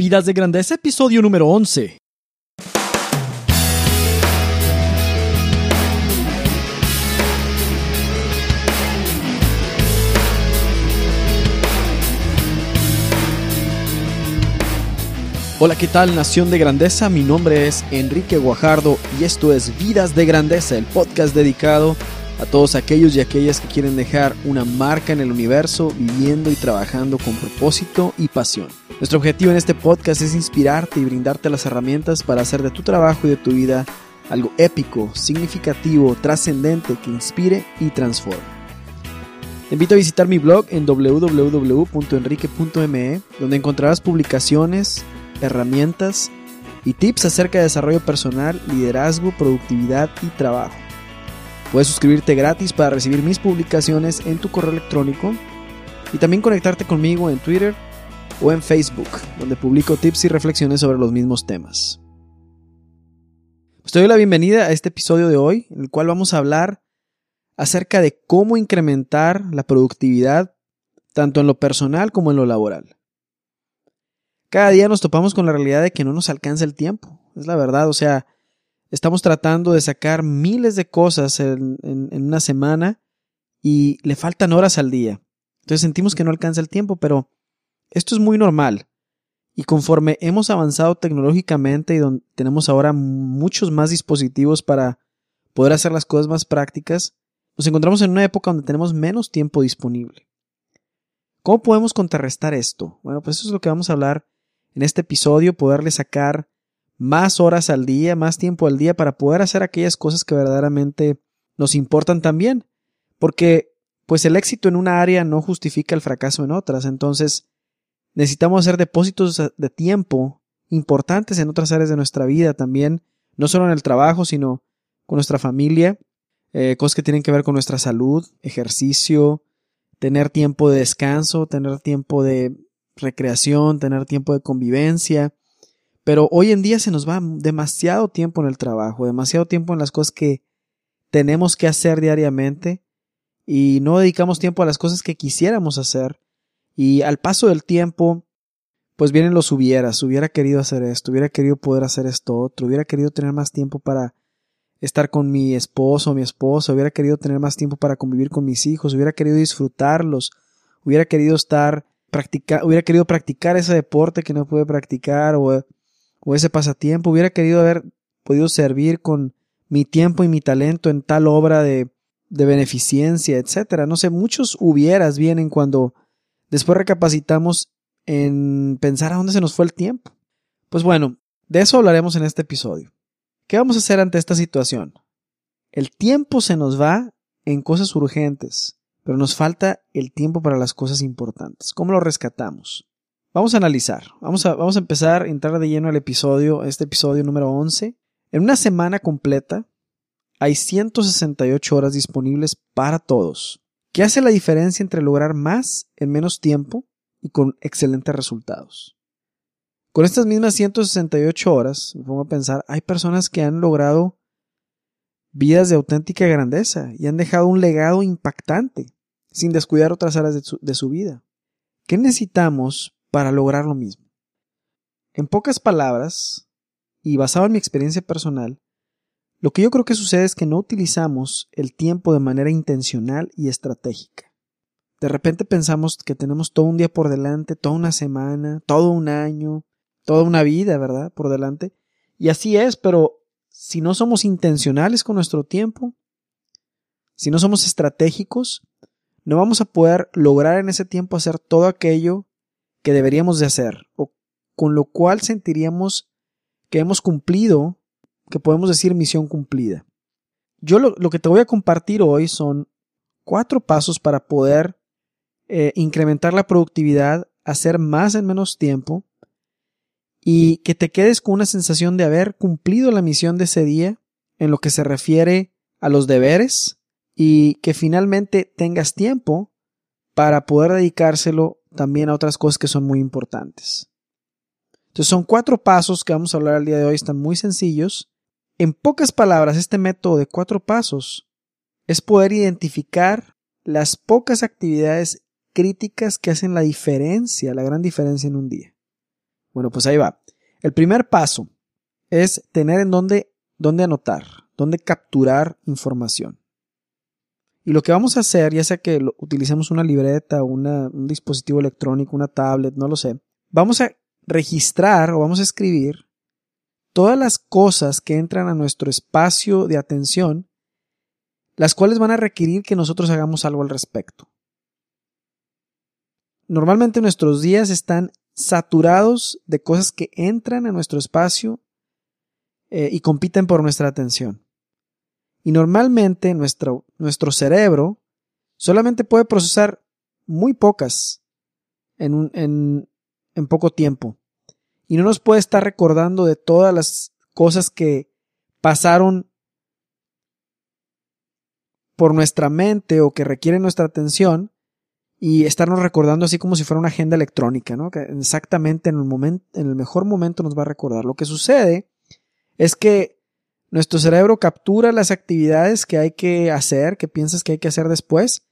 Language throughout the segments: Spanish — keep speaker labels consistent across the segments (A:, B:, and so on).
A: Vidas de Grandeza, episodio número 11. Hola, ¿qué tal Nación de Grandeza? Mi nombre es Enrique Guajardo y esto es Vidas de Grandeza, el podcast dedicado a todos aquellos y aquellas que quieren dejar una marca en el universo viviendo y trabajando con propósito y pasión. Nuestro objetivo en este podcast es inspirarte y brindarte las herramientas para hacer de tu trabajo y de tu vida algo épico, significativo, trascendente que inspire y transforme. Te invito a visitar mi blog en www.enrique.me, donde encontrarás publicaciones, herramientas y tips acerca de desarrollo personal, liderazgo, productividad y trabajo. Puedes suscribirte gratis para recibir mis publicaciones en tu correo electrónico y también conectarte conmigo en Twitter o en Facebook, donde publico tips y reflexiones sobre los mismos temas. Pues te doy la bienvenida a este episodio de hoy, en el cual vamos a hablar acerca de cómo incrementar la productividad tanto en lo personal como en lo laboral. Cada día nos topamos con la realidad de que no nos alcanza el tiempo, es la verdad, o sea, estamos tratando de sacar miles de cosas en, una semana y le faltan horas al día. Entonces sentimos que no alcanza el tiempo, pero esto es muy normal. Y conforme hemos avanzado tecnológicamente y donde tenemos ahora muchos más dispositivos para poder hacer las cosas más prácticas, nos encontramos en una época donde tenemos menos tiempo disponible. ¿Cómo podemos contrarrestar esto? Bueno, pues eso es lo que vamos a hablar en este episodio, poderle sacar más horas al día, más tiempo al día para poder hacer aquellas cosas que verdaderamente nos importan también. Porque pues el éxito en una área no justifica el fracaso en otras. Entonces necesitamos hacer depósitos de tiempo importantes en otras áreas de nuestra vida también, no solo en el trabajo, sino con nuestra familia, eh, cosas que tienen que ver con nuestra salud, ejercicio, tener tiempo de descanso, tener tiempo de recreación, tener tiempo de convivencia. Pero hoy en día se nos va demasiado tiempo en el trabajo, demasiado tiempo en las cosas que tenemos que hacer diariamente y no dedicamos tiempo a las cosas que quisiéramos hacer. Y al paso del tiempo, pues vienen los hubieras, hubiera querido hacer esto, hubiera querido poder hacer esto otro, hubiera querido tener más tiempo para estar con mi esposo o mi esposa, hubiera querido tener más tiempo para convivir con mis hijos, hubiera querido disfrutarlos, hubiera querido estar, practicar, hubiera querido practicar ese deporte que no pude practicar o ese pasatiempo, hubiera querido haber podido servir con mi tiempo y mi talento en tal obra de, de beneficencia, etcétera. No sé, muchos hubieras vienen cuando después recapacitamos en pensar a dónde se nos fue el tiempo. Pues bueno, de eso hablaremos en este episodio. ¿Qué vamos a hacer ante esta situación? El tiempo se nos va en cosas urgentes, pero nos falta el tiempo para las cosas importantes. ¿Cómo lo rescatamos? Vamos a analizar. Vamos a, vamos a empezar a entrar de lleno al episodio, este episodio número 11. En una semana completa hay 168 horas disponibles para todos. ¿Qué hace la diferencia entre lograr más en menos tiempo y con excelentes resultados? Con estas mismas 168 horas, me pongo a pensar, hay personas que han logrado vidas de auténtica grandeza y han dejado un legado impactante sin descuidar otras áreas de su, de su vida. ¿Qué necesitamos para lograr lo mismo. En pocas palabras, y basado en mi experiencia personal, lo que yo creo que sucede es que no utilizamos el tiempo de manera intencional y estratégica. De repente pensamos que tenemos todo un día por delante, toda una semana, todo un año, toda una vida, ¿verdad? Por delante. Y así es, pero si no somos intencionales con nuestro tiempo, si no somos estratégicos, no vamos a poder lograr en ese tiempo hacer todo aquello que deberíamos de hacer, o con lo cual sentiríamos que hemos cumplido, que podemos decir misión cumplida. Yo lo, que te voy a compartir hoy son cuatro pasos para poder eh, incrementar la productividad, hacer más en menos tiempo y que te quedes con una sensación de haber cumplido la misión de ese día en lo que se refiere a los deberes y que finalmente tengas tiempo para poder dedicárselo también a otras cosas que son muy importantes. Entonces son cuatro pasos que vamos a hablar el día de hoy, están muy sencillos. En pocas palabras, este método de cuatro pasos es poder identificar las pocas actividades críticas que hacen la diferencia, la gran diferencia en un día. Bueno, pues ahí va. El primer paso es tener en dónde, dónde anotar, dónde capturar información. Y lo que vamos a hacer, ya sea que utilicemos una libreta, una, un dispositivo electrónico, una tablet, no lo sé, vamos a registrar o vamos a escribir todas las cosas que entran a nuestro espacio de atención, las cuales van a requerir que nosotros hagamos algo al respecto. Normalmente nuestros días están saturados de cosas que entran a nuestro espacio eh, y compiten por nuestra atención. Y normalmente nuestro, nuestro cerebro solamente puede procesar muy pocas en, en poco tiempo. Y no nos puede estar recordando de todas las cosas que pasaron por nuestra mente o que requieren nuestra atención y estarnos recordando así como si fuera una agenda electrónica, ¿no? Que exactamente en el momento, en el mejor momento nos va a recordar. Lo que sucede es que nuestro cerebro captura las actividades que hay que hacer, que piensas que hay que hacer después,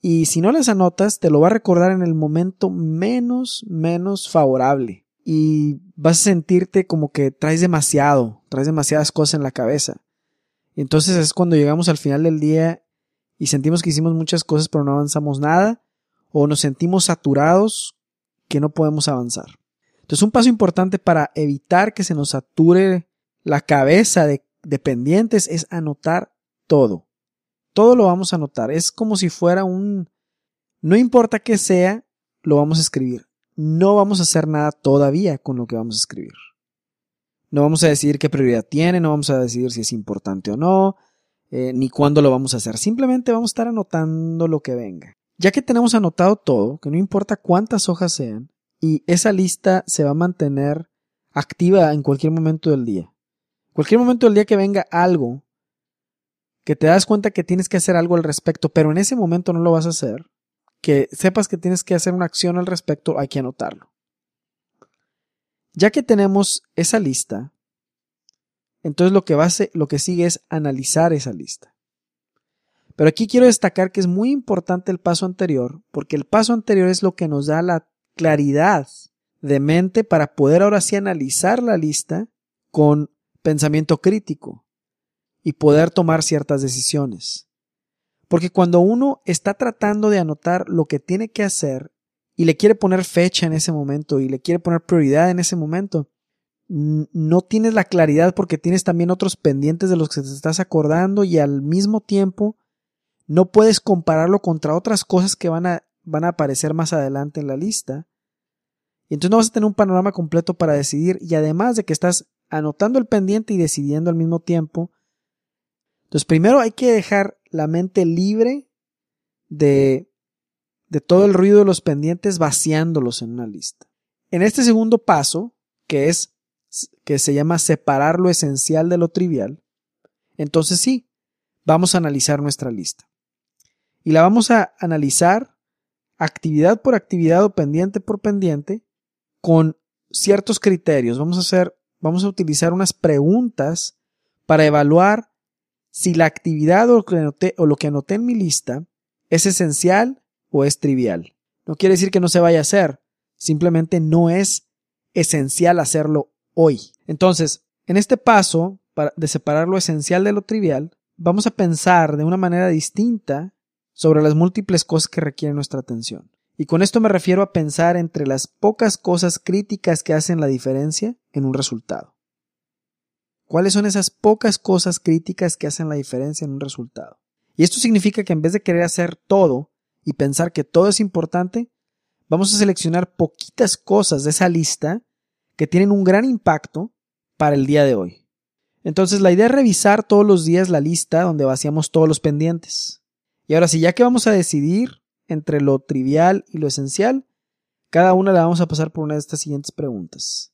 A: y si no las anotas, te lo va a recordar en el momento menos, menos favorable. Y vas a sentirte como que traes demasiado, traes demasiadas cosas en la cabeza. Y entonces es cuando llegamos al final del día y sentimos que hicimos muchas cosas pero no avanzamos nada o nos sentimos saturados que no podemos avanzar. Entonces un paso importante para evitar que se nos sature la cabeza de, pendientes es anotar todo. Todo lo vamos a anotar. Es como si fuera un... No importa qué sea, lo vamos a escribir. No vamos a hacer nada todavía con lo que vamos a escribir. No vamos a decidir qué prioridad tiene, no vamos a decidir si es importante o no, eh, ni cuándo lo vamos a hacer. Simplemente vamos a estar anotando lo que venga. Ya que tenemos anotado todo, que no importa cuántas hojas sean, y esa lista se va a mantener activa en cualquier momento del día. Cualquier momento del día que venga algo, que te das cuenta que tienes que hacer algo al respecto, pero en ese momento no lo vas a hacer, que sepas que tienes que hacer una acción al respecto, hay que anotarlo. Ya que tenemos esa lista, entonces lo que, va a lo que sigue es analizar esa lista. Pero aquí quiero destacar que es muy importante el paso anterior, porque el paso anterior es lo que nos da la claridad de mente para poder ahora sí analizar la lista con pensamiento crítico y poder tomar ciertas decisiones. Porque cuando uno está tratando de anotar lo que tiene que hacer y le quiere poner fecha en ese momento y le quiere poner prioridad en ese momento, no tienes la claridad porque tienes también otros pendientes de los que te estás acordando y al mismo tiempo no puedes compararlo contra otras cosas que van a, van a aparecer más adelante en la lista. Y entonces no vas a tener un panorama completo para decidir y además de que estás anotando el pendiente y decidiendo al mismo tiempo. Entonces primero hay que dejar la mente libre de, de todo el ruido de los pendientes vaciándolos en una lista. En este segundo paso, que es que se llama separar lo esencial de lo trivial, entonces sí, vamos a analizar nuestra lista. Y la vamos a analizar actividad por actividad o pendiente por pendiente con ciertos criterios. Vamos a hacer, vamos a utilizar unas preguntas para evaluar si la actividad o lo, que anoté, en mi lista es esencial o es trivial. No quiere decir que no se vaya a hacer, simplemente no es esencial hacerlo hoy. Entonces, en este paso de separar lo esencial de lo trivial, vamos a pensar de una manera distinta sobre las múltiples cosas que requieren nuestra atención. Y con esto me refiero a pensar entre las pocas cosas críticas que hacen la diferencia en un resultado. ¿Cuáles son esas pocas cosas críticas que hacen la diferencia en un resultado? Y esto significa que en vez de querer hacer todo y pensar que todo es importante, vamos a seleccionar poquitas cosas de esa lista que tienen un gran impacto para el día de hoy. Entonces la idea es revisar todos los días la lista donde vaciamos todos los pendientes. Y ahora sí, ya que vamos a decidir entre lo trivial y lo esencial, cada una la vamos a pasar por una de estas siguientes preguntas.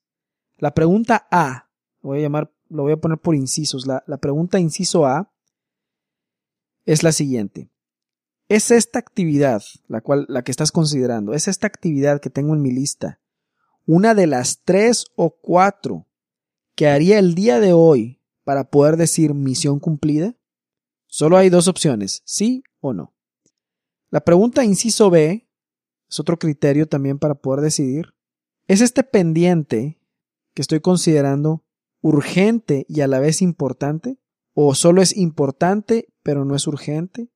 A: La pregunta A, voy a llamar, lo voy a poner por incisos. La, la pregunta inciso A es la siguiente. ¿Es esta actividad, la cual, la que estás considerando, es esta actividad que tengo en mi lista, una de las tres o cuatro que haría el día de hoy para poder decir misión cumplida? Solo hay dos opciones, sí o no. La pregunta inciso B es otro criterio también para poder decidir. ¿Es este pendiente que estoy considerando urgente y a la vez importante? ¿O solo es importante pero no es urgente?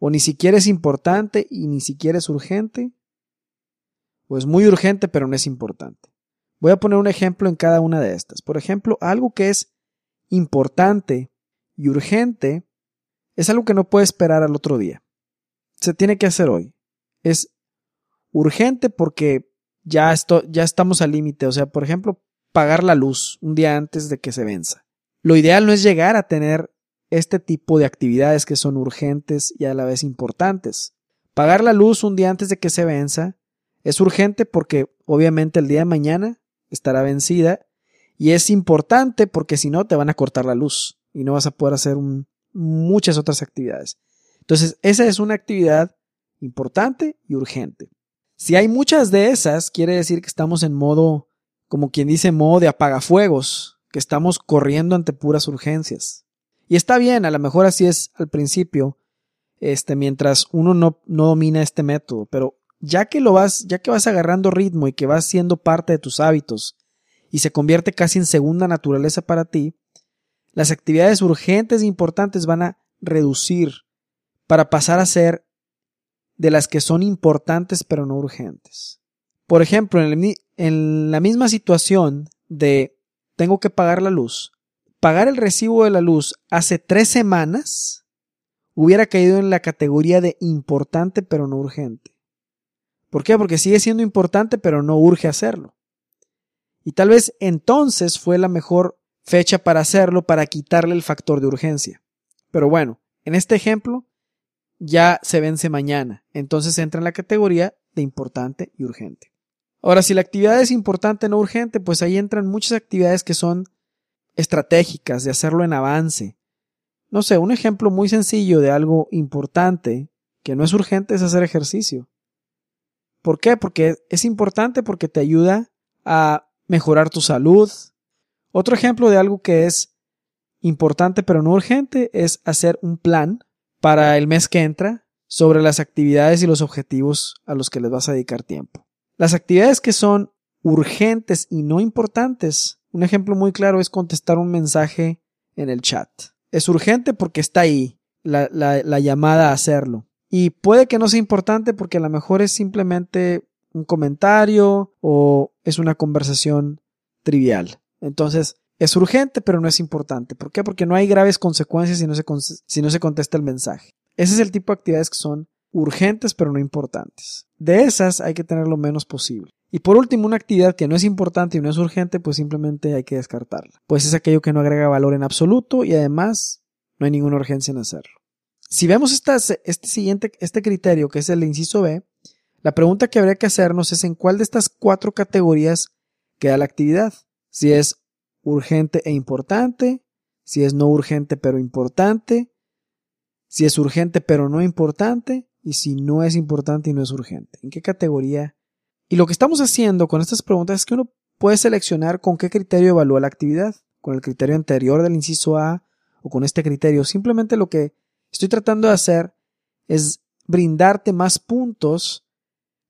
A: ¿O ni siquiera es importante y ni siquiera es urgente? ¿O es muy urgente pero no es importante? Voy a poner un ejemplo en cada una de estas. Por ejemplo, algo que es importante y urgente es algo que no puede esperar al otro día. Se tiene que hacer hoy. Es urgente porque ya, esto, ya estamos al límite. O sea, por ejemplo, pagar la luz un día antes de que se venza. Lo ideal no es llegar a tener este tipo de actividades que son urgentes y a la vez importantes. Pagar la luz un día antes de que se venza es urgente porque obviamente el día de mañana estará vencida y es importante porque si no te van a cortar la luz y no vas a poder hacer muchas otras actividades. Entonces, esa es una actividad importante y urgente. Si hay muchas de esas, quiere decir que estamos en modo, como quien dice, modo de apagafuegos, que estamos corriendo ante puras urgencias. Y está bien, a lo mejor así es al principio, este, mientras uno no, no domina este método, pero ya que lo vas, ya que vas agarrando ritmo y que vas siendo parte de tus hábitos y se convierte casi en segunda naturaleza para ti, las actividades urgentes e importantes van a reducir para pasar a ser de las que son importantes pero no urgentes. Por ejemplo, en, en la misma situación de tengo que pagar la luz, pagar el recibo de la luz hace tres semanas hubiera caído en la categoría de importante pero no urgente. ¿Por qué? Porque sigue siendo importante, pero no urge hacerlo. Y tal vez entonces fue la mejor fecha para hacerlo, para quitarle el factor de urgencia. Pero bueno, en este ejemplo, ya se vence mañana, entonces entra en la categoría de importante y urgente. Ahora, si la actividad es importante, no urgente, pues ahí entran muchas actividades que son estratégicas, de hacerlo en avance. No sé, un ejemplo muy sencillo de algo importante que no es urgente es hacer ejercicio. ¿Por qué? Porque es importante porque te ayuda a mejorar tu salud. Otro ejemplo de algo que es importante pero no urgente es hacer un plan para el mes que entra sobre las actividades y los objetivos a los que les vas a dedicar tiempo. Las actividades que son urgentes y no importantes, un ejemplo muy claro es contestar un mensaje en el chat. Es urgente porque está ahí la, la llamada a hacerlo. Y puede que no sea importante porque a lo mejor es simplemente un comentario o es una conversación trivial. Entonces, es urgente, pero no es importante. ¿Por qué? Porque no hay graves consecuencias si no se, si no se contesta el mensaje. Ese es el tipo de actividades que son urgentes, pero no importantes. De esas hay que tener lo menos posible. Y por último, una actividad que no es importante y no es urgente, pues simplemente hay que descartarla. Pues es aquello que no agrega valor en absoluto y además no hay ninguna urgencia en hacerlo. Si vemos este siguiente, este criterio, que es el inciso B, la pregunta que habría que hacernos es en cuál de estas cuatro categorías queda la actividad. Si es urgente e importante, si es no urgente pero importante, si es urgente pero no importante, y si no es importante y no es urgente. ¿En qué categoría? Y lo que estamos haciendo con estas preguntas es que uno puede seleccionar con qué criterio evalúa la actividad, con el criterio anterior del inciso A o con este criterio. Simplemente lo que estoy tratando de hacer es brindarte más puntos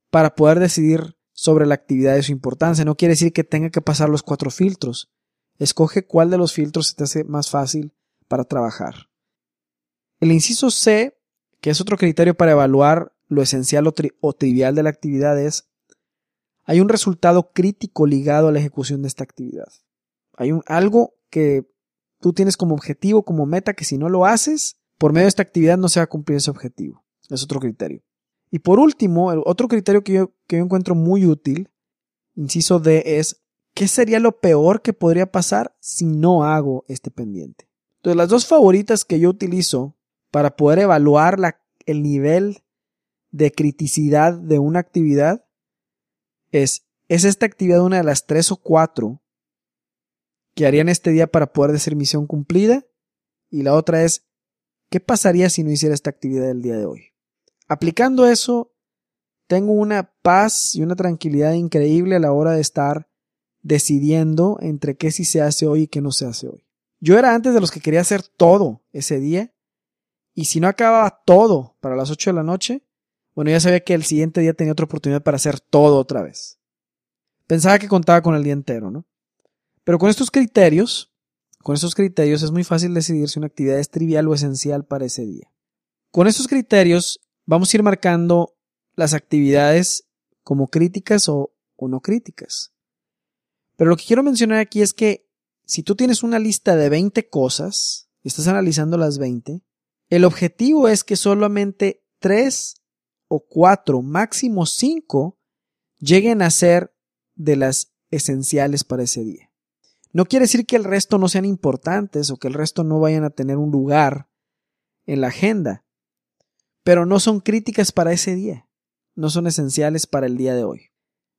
A: para poder decidir sobre la actividad de su importancia. No quiere decir que tenga que pasar los cuatro filtros. Escoge cuál de los filtros se te hace más fácil para trabajar. El inciso C, que es otro criterio para evaluar lo esencial o, trivial de la actividad, es hay un resultado crítico ligado a la ejecución de esta actividad. Hay un, algo que tú tienes como objetivo, como meta, que si no lo haces, por medio de esta actividad no se va a cumplir ese objetivo. Es otro criterio. Y por último, el otro criterio que yo, que yo encuentro muy útil, inciso D, es ¿qué sería lo peor que podría pasar si no hago este pendiente? Entonces, las dos favoritas que yo utilizo para poder evaluar la, el nivel de criticidad de una actividad es, ¿es esta actividad una de las tres o cuatro que harían este día para poder decir misión cumplida? Y la otra es, ¿Qué pasaría si no hiciera esta actividad el día de hoy? Aplicando eso, tengo una paz y una tranquilidad increíble a la hora de estar decidiendo entre qué sí se hace hoy y qué no se hace hoy. Yo era antes de los que quería hacer todo ese día y si no acababa todo para las 8 de la noche, bueno, ya sabía que el siguiente día tenía otra oportunidad para hacer todo otra vez. Pensaba que contaba con el día entero, ¿no? Pero con estos criterios, con estos criterios es muy fácil decidir si una actividad es trivial o esencial para ese día. Con estos criterios vamos a ir marcando las actividades como críticas o, o no críticas. Pero lo que quiero mencionar aquí es que si tú tienes una lista de 20 cosas y estás analizando las 20, el objetivo es que solamente 3 o 4, máximo 5, lleguen a ser de las esenciales para ese día. No quiere decir que el resto no sean importantes o que el resto no vayan a tener un lugar en la agenda, pero no son críticas para ese día, no son esenciales para el día de hoy.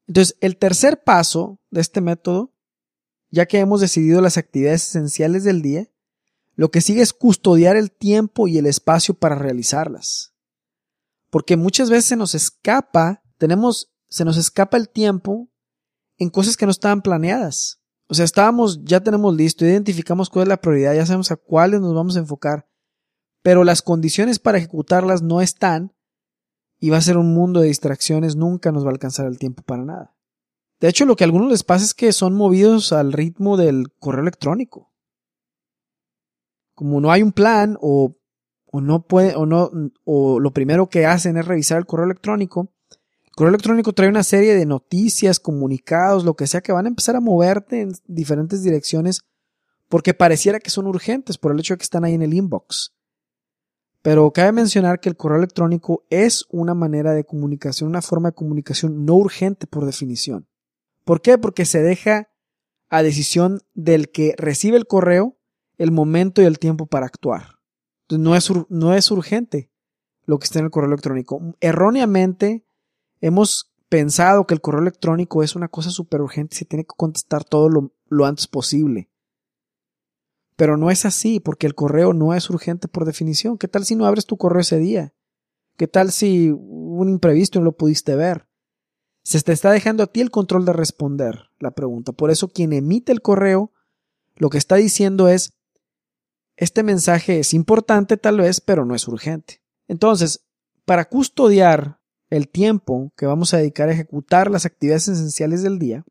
A: Entonces, el tercer paso de este método, ya que hemos decidido las actividades esenciales del día, lo que sigue es custodiar el tiempo y el espacio para realizarlas. Porque muchas veces se nos escapa, tenemos, se nos escapa el tiempo en cosas que no estaban planeadas. O sea, estábamos, ya tenemos listo, identificamos cuál es la prioridad, ya sabemos a cuáles nos vamos a enfocar, pero las condiciones para ejecutarlas no están y va a ser un mundo de distracciones, nunca nos va a alcanzar el tiempo para nada. De hecho, lo que a algunos les pasa es que son movidos al ritmo del correo electrónico. Como no hay un plan o, o no puede o no o lo primero que hacen es revisar el correo electrónico, correo electrónico trae una serie de noticias, comunicados, lo que sea, que van a empezar a moverte en diferentes direcciones porque pareciera que son urgentes por el hecho de que están ahí en el inbox. Pero cabe mencionar que el correo electrónico es una manera de comunicación, una forma de comunicación no urgente por definición. ¿Por qué? Porque se deja a decisión del que recibe el correo el momento y el tiempo para actuar. no es, no es urgente lo que está en el correo electrónico. Erróneamente hemos pensado que el correo electrónico es una cosa súper urgente y se tiene que contestar todo lo, antes posible. Pero no es así, porque el correo no es urgente por definición. ¿Qué tal si no abres tu correo ese día? ¿Qué tal si un imprevisto no lo pudiste ver? Se te está dejando a ti el control de responder la pregunta. Por eso quien emite el correo lo que está diciendo es, este mensaje es importante tal vez, pero no es urgente. Entonces, para custodiar el tiempo que vamos a dedicar a ejecutar las actividades esenciales del día,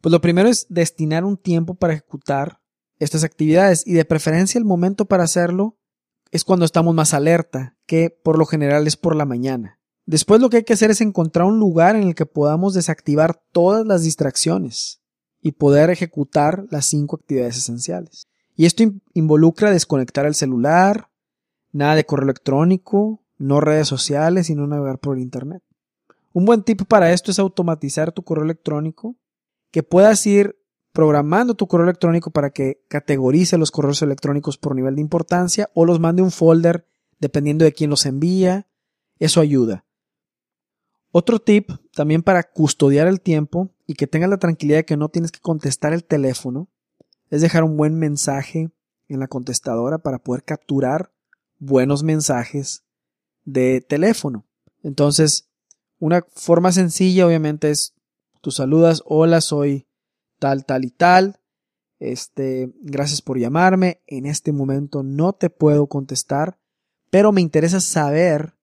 A: pues lo primero es destinar un tiempo para ejecutar estas actividades y de preferencia el momento para hacerlo es cuando estamos más alerta, que por lo general es por la mañana. Después lo que hay que hacer es encontrar un lugar en el que podamos desactivar todas las distracciones y poder ejecutar las cinco actividades esenciales. Y esto involucra desconectar el celular, nada de correo electrónico, no redes sociales y no navegar por Internet. Un buen tip para esto es automatizar tu correo electrónico, que puedas ir programando tu correo electrónico para que categorice los correos electrónicos por nivel de importancia o los mande un folder dependiendo de quién los envía. Eso ayuda. Otro tip también para custodiar el tiempo y que tengas la tranquilidad de que no tienes que contestar el teléfono es dejar un buen mensaje en la contestadora para poder capturar buenos mensajes de teléfono. Entonces, una forma sencilla obviamente es tú saludas, hola, soy tal, tal y tal. Este, gracias por llamarme. En este momento no te puedo contestar, pero me interesa saber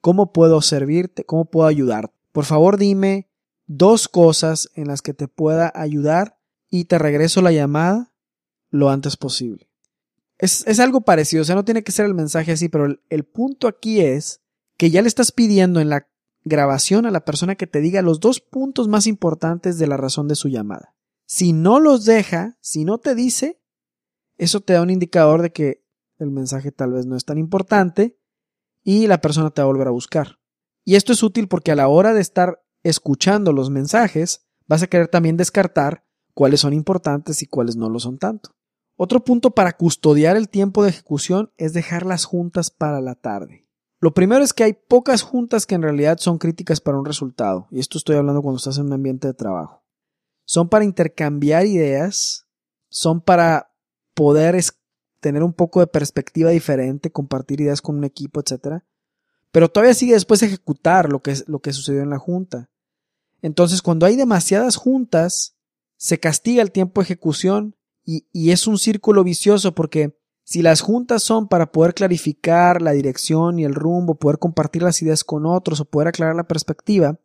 A: cómo puedo servirte, cómo puedo ayudarte. Por favor, dime dos cosas en las que te pueda ayudar y te regreso la llamada lo antes posible. Es, algo parecido, o sea, no tiene que ser el mensaje así, pero el, el punto aquí es que ya le estás pidiendo en la grabación a la persona que te diga los dos puntos más importantes de la razón de su llamada. Si no los deja, si no te dice, eso te da un indicador de que el mensaje tal vez no es tan importante y la persona te va a volver a buscar. Y esto es útil porque a la hora de estar escuchando los mensajes, vas a querer también descartar cuáles son importantes y cuáles no lo son tanto. Otro punto para custodiar el tiempo de ejecución es dejar las juntas para la tarde. Lo primero es que hay pocas juntas que en realidad son críticas para un resultado, y esto estoy hablando cuando estás en un ambiente de trabajo. Son para intercambiar ideas, son para poder tener un poco de perspectiva diferente, compartir ideas con un equipo, etc. Pero todavía sigue después ejecutar lo que, lo que sucedió en la junta. Entonces, cuando hay demasiadas juntas, se castiga el tiempo de ejecución y, es un círculo vicioso porque si las juntas son para poder clarificar la dirección y el rumbo, poder compartir las ideas con otros o poder aclarar la perspectiva,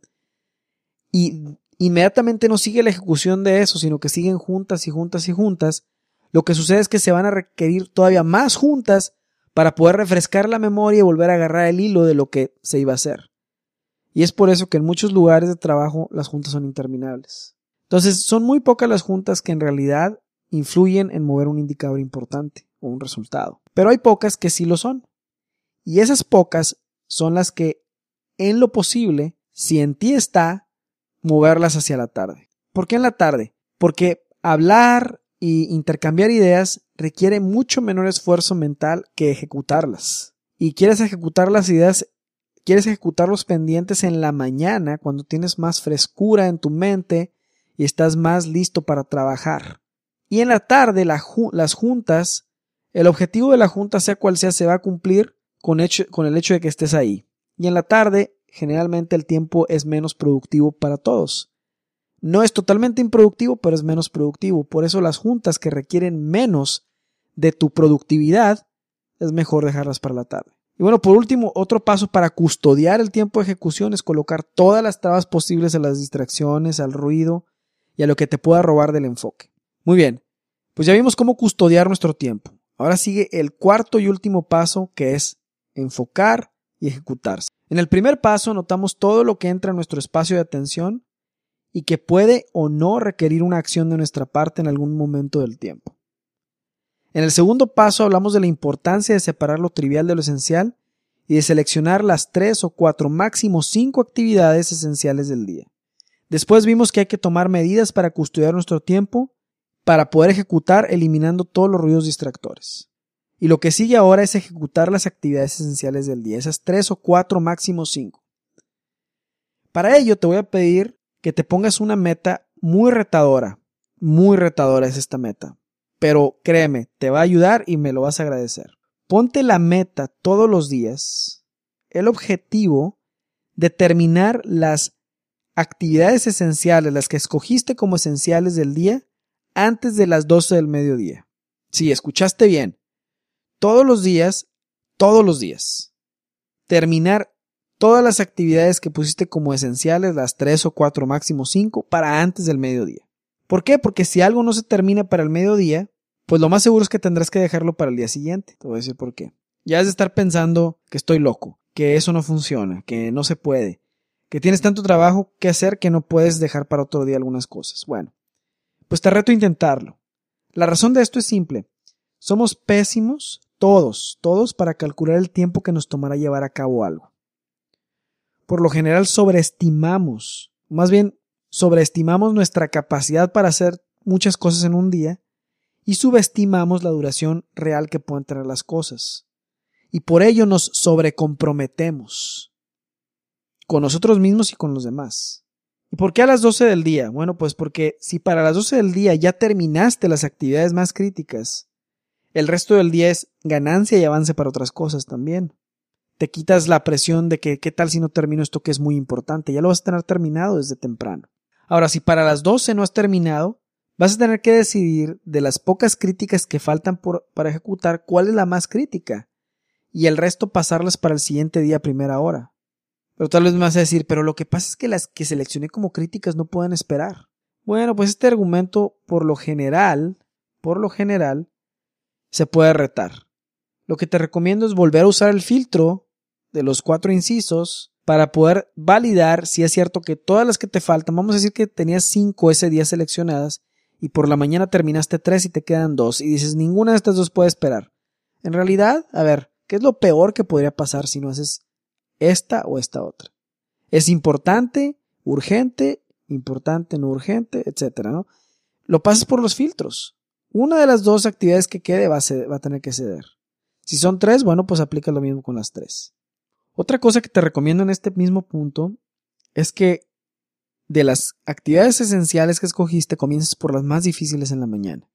A: y, inmediatamente no sigue la ejecución de eso, sino que siguen juntas y juntas y juntas, lo que sucede es que se van a requerir todavía más juntas para poder refrescar la memoria y volver a agarrar el hilo de lo que se iba a hacer. Y es por eso que en muchos lugares de trabajo las juntas son interminables. Entonces, son muy pocas las juntas que en realidad influyen en mover un indicador importante o un resultado. Pero hay pocas que sí lo son. Y esas pocas son las que, en lo posible, si en ti está, moverlas hacia la tarde. ¿Por qué en la tarde? Porque hablar y intercambiar ideas requiere mucho menor esfuerzo mental que ejecutarlas. Y quieres ejecutar las ideas, quieres ejecutar los pendientes en la mañana cuando tienes más frescura en tu mente y estás más listo para trabajar. Y en la tarde las juntas, el objetivo de la junta, sea cual sea, se va a cumplir con, con el hecho de que estés ahí. Y en la tarde, generalmente el tiempo es menos productivo para todos. No es totalmente improductivo, pero es menos productivo. Por eso las juntas que requieren menos de tu productividad, es mejor dejarlas para la tarde. Y bueno, por último, otro paso para custodiar el tiempo de ejecución es colocar todas las trabas posibles a las distracciones, al ruido y a lo que te pueda robar del enfoque. Muy bien, pues ya vimos cómo custodiar nuestro tiempo. Ahora sigue el cuarto y último paso que es enfocar y ejecutarse. En el primer paso notamos todo lo que entra en nuestro espacio de atención y que puede o no requerir una acción de nuestra parte en algún momento del tiempo. En el segundo paso hablamos de la importancia de separar lo trivial de lo esencial y de seleccionar las tres o cuatro máximo cinco actividades esenciales del día. Después vimos que hay que tomar medidas para custodiar nuestro tiempo para poder ejecutar eliminando todos los ruidos distractores. Y lo que sigue ahora es ejecutar las actividades esenciales del día, esas tres o cuatro máximo cinco. Para ello te voy a pedir que te pongas una meta muy retadora, muy retadora es esta meta, pero créeme, te va a ayudar y me lo vas a agradecer. Ponte la meta todos los días, el objetivo de terminar las actividades esenciales, las que escogiste como esenciales del día, antes de las 12 del mediodía. Sí, escuchaste bien. Todos los días, todos los días. Terminar todas las actividades que pusiste como esenciales, las tres o cuatro, máximo cinco, para antes del mediodía. ¿Por qué? Porque si algo no se termina para el mediodía, pues lo más seguro es que tendrás que dejarlo para el día siguiente. Te voy a decir por qué. Ya has de estar pensando que estoy loco, que eso no funciona, que no se puede, que tienes tanto trabajo que hacer que no puedes dejar para otro día algunas cosas. Bueno, pues te reto a intentarlo. La razón de esto es simple. Somos pésimos, todos, todos, para calcular el tiempo que nos tomará llevar a cabo algo. Por lo general sobreestimamos, más bien sobreestimamos nuestra capacidad para hacer muchas cosas en un día y subestimamos la duración real que pueden tener las cosas. Y por ello nos sobrecomprometemos con nosotros mismos y con los demás. ¿Y por qué a las 12 del día? Bueno, pues porque si para las 12 del día ya terminaste las actividades más críticas, el resto del día es ganancia y avance para otras cosas también. Te quitas la presión de que qué tal si no termino esto que es muy importante, ya lo vas a tener terminado desde temprano. Ahora, si para las 12 no has terminado, vas a tener que decidir de las pocas críticas que faltan para ejecutar cuál es la más crítica y el resto pasarlas para el siguiente día a primera hora. Pero tal vez me vas a decir, pero lo que pasa es que las que seleccioné como críticas no pueden esperar. Bueno, pues este argumento, por lo general, por lo general, se puede retar. Lo que te recomiendo es volver a usar el filtro de los cuatro incisos para poder validar si es cierto que todas las que te faltan, vamos a decir que tenías cinco ese día seleccionadas y por la mañana terminaste tres y te quedan dos y dices ninguna de estas dos puede esperar. En realidad, a ver, ¿qué es lo peor que podría pasar si no haces esta o esta otra. Es importante, urgente, importante, no urgente, etcétera. Lo pasas por los filtros. Una de las dos actividades que quede va a, va a tener que ceder. Si son tres, bueno, pues aplica lo mismo con las tres. Otra cosa que te recomiendo en este mismo punto es que de las actividades esenciales que escogiste comiences por las más difíciles en la mañana.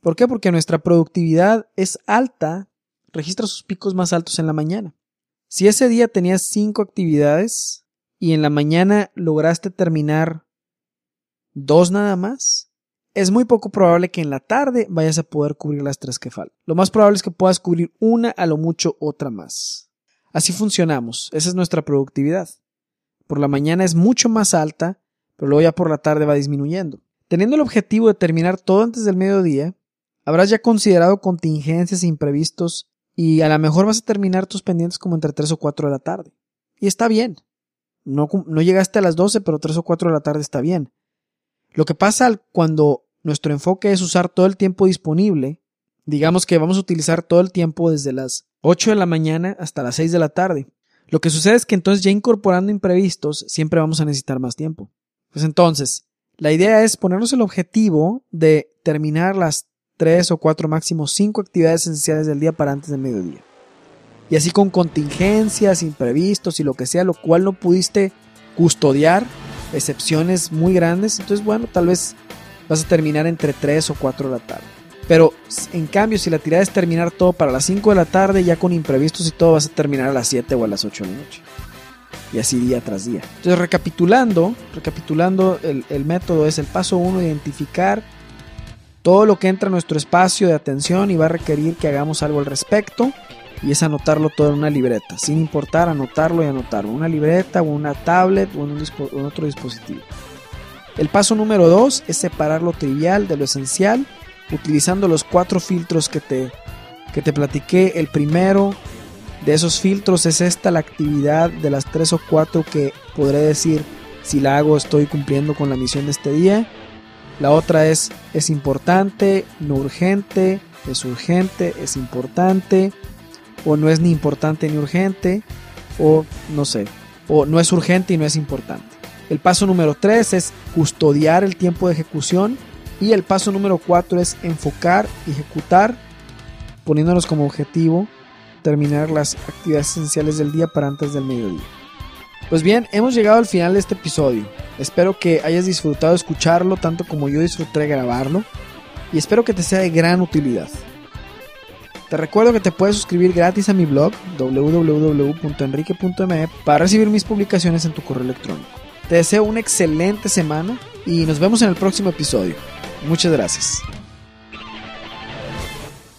A: ¿Por qué? Porque nuestra productividad es alta, registra sus picos más altos en la mañana. Si ese día tenías cinco actividades y en la mañana lograste terminar dos nada más, es muy poco probable que en la tarde vayas a poder cubrir las tres que faltan. Lo más probable es que puedas cubrir una, a lo mucho otra más. Así funcionamos, esa es nuestra productividad. Por la mañana es mucho más alta, pero luego ya por la tarde va disminuyendo. Teniendo el objetivo de terminar todo antes del mediodía, habrás ya considerado contingencias e imprevistos y a lo mejor vas a terminar tus pendientes como entre 3 o 4 de la tarde. Y está bien. No, no llegaste a las 12, pero 3 o 4 de la tarde está bien. Lo que pasa cuando nuestro enfoque es usar todo el tiempo disponible, digamos que vamos a utilizar todo el tiempo desde las 8 de la mañana hasta las 6 de la tarde. Lo que sucede es que entonces ya incorporando imprevistos siempre vamos a necesitar más tiempo. Pues entonces, la idea es ponernos el objetivo de terminar las 3 o 4 máximo 5 actividades esenciales del día para antes del mediodía. Y así con contingencias, imprevistos y lo que sea, lo cual no pudiste custodiar, excepciones muy grandes, entonces bueno, tal vez vas a terminar entre 3 o 4 de la tarde. Pero en cambio, si la tirada es terminar todo para las 5 de la tarde, ya con imprevistos y todo, vas a terminar a las 7 o a las 8 de la noche. Y así día tras día. Entonces, recapitulando, recapitulando, el, el método es el paso 1, identificar todo lo que entra a nuestro espacio de atención y va a requerir que hagamos algo al respecto. Y es anotarlo todo en una libreta, sin importar anotarlo y anotarlo. Una libreta o una tablet o en, un otro dispositivo. El paso número 2 es separar lo trivial de lo esencial utilizando los cuatro filtros que te, que te platiqué. El primero de esos filtros es esta, la actividad de las tres o cuatro que podré decir si la hago estoy cumpliendo con la misión de este día. La otra es es importante, no urgente, es urgente, es importante, o no es ni importante ni urgente, o no sé, o no es urgente y no es importante. El paso número 3 es custodiar el tiempo de ejecución y el paso número 4 es enfocar ejecutar, poniéndonos como objetivo terminar las actividades esenciales del día para antes del mediodía. Pues bien, hemos llegado al final de este episodio. Espero que hayas disfrutado escucharlo tanto como yo disfruté grabarlo y espero que te sea de gran utilidad. Te recuerdo que te puedes suscribir gratis a mi blog www.enrique.me para recibir mis publicaciones en tu correo electrónico. Te deseo una excelente semana y nos vemos en el próximo episodio. Muchas gracias.